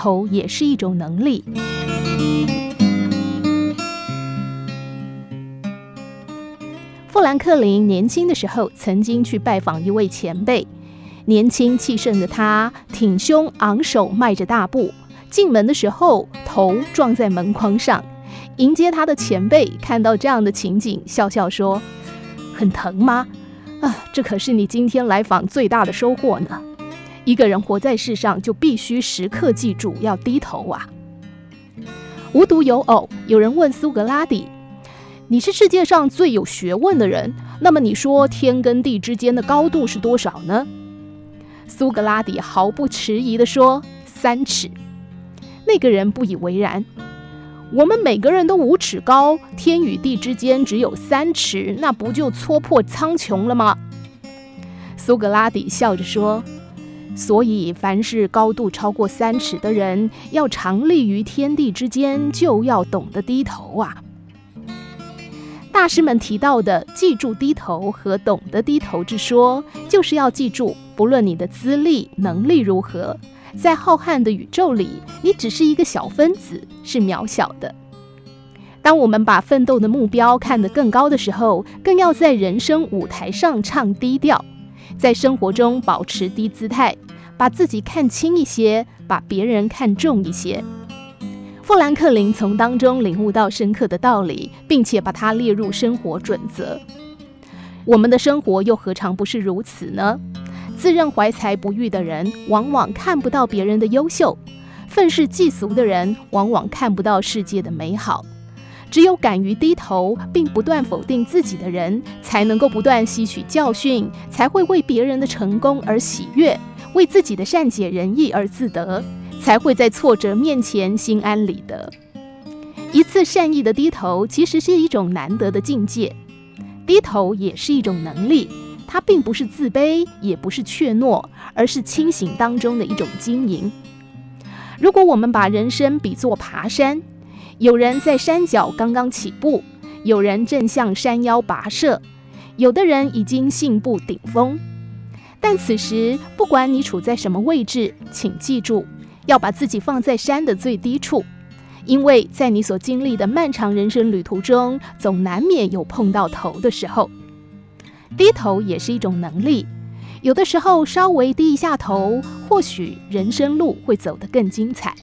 头也是一种能力。富兰克林年轻的时候曾经去拜访一位前辈，年轻气盛的他挺胸昂首，迈着大步进门的时候，头撞在门框上。迎接他的前辈看到这样的情景，笑笑说：“很疼吗？啊，这可是你今天来访最大的收获呢。一个人活在世上，就必须时刻记住要低头啊。”无独有偶，有人问苏格拉底：“你是世界上最有学问的人，那么你说天跟地之间的高度是多少呢？”苏格拉底毫不迟疑地说：“三尺。”那个人不以为然。我们每个人都五尺高，天与地之间只有三尺，那不就戳破苍穹了吗？苏格拉底笑着说：“所以，凡是高度超过三尺的人，要常立于天地之间，就要懂得低头啊。”大师们提到的“记住低头”和“懂得低头”之说，就是要记住，不论你的资历、能力如何。在浩瀚的宇宙里，你只是一个小分子，是渺小的。当我们把奋斗的目标看得更高的时候，更要在人生舞台上唱低调，在生活中保持低姿态，把自己看轻一些，把别人看重一些。富兰克林从当中领悟到深刻的道理，并且把它列入生活准则。我们的生活又何尝不是如此呢？自认怀才不遇的人，往往看不到别人的优秀；愤世嫉俗的人，往往看不到世界的美好。只有敢于低头，并不断否定自己的人，才能够不断吸取教训，才会为别人的成功而喜悦，为自己的善解人意而自得，才会在挫折面前心安理得。一次善意的低头，其实是一种难得的境界。低头也是一种能力。它并不是自卑，也不是怯懦，而是清醒当中的一种经营。如果我们把人生比作爬山，有人在山脚刚刚起步，有人正向山腰跋涉，有的人已经信步顶峰。但此时，不管你处在什么位置，请记住，要把自己放在山的最低处，因为在你所经历的漫长人生旅途中，总难免有碰到头的时候。低头也是一种能力，有的时候稍微低一下头，或许人生路会走得更精彩。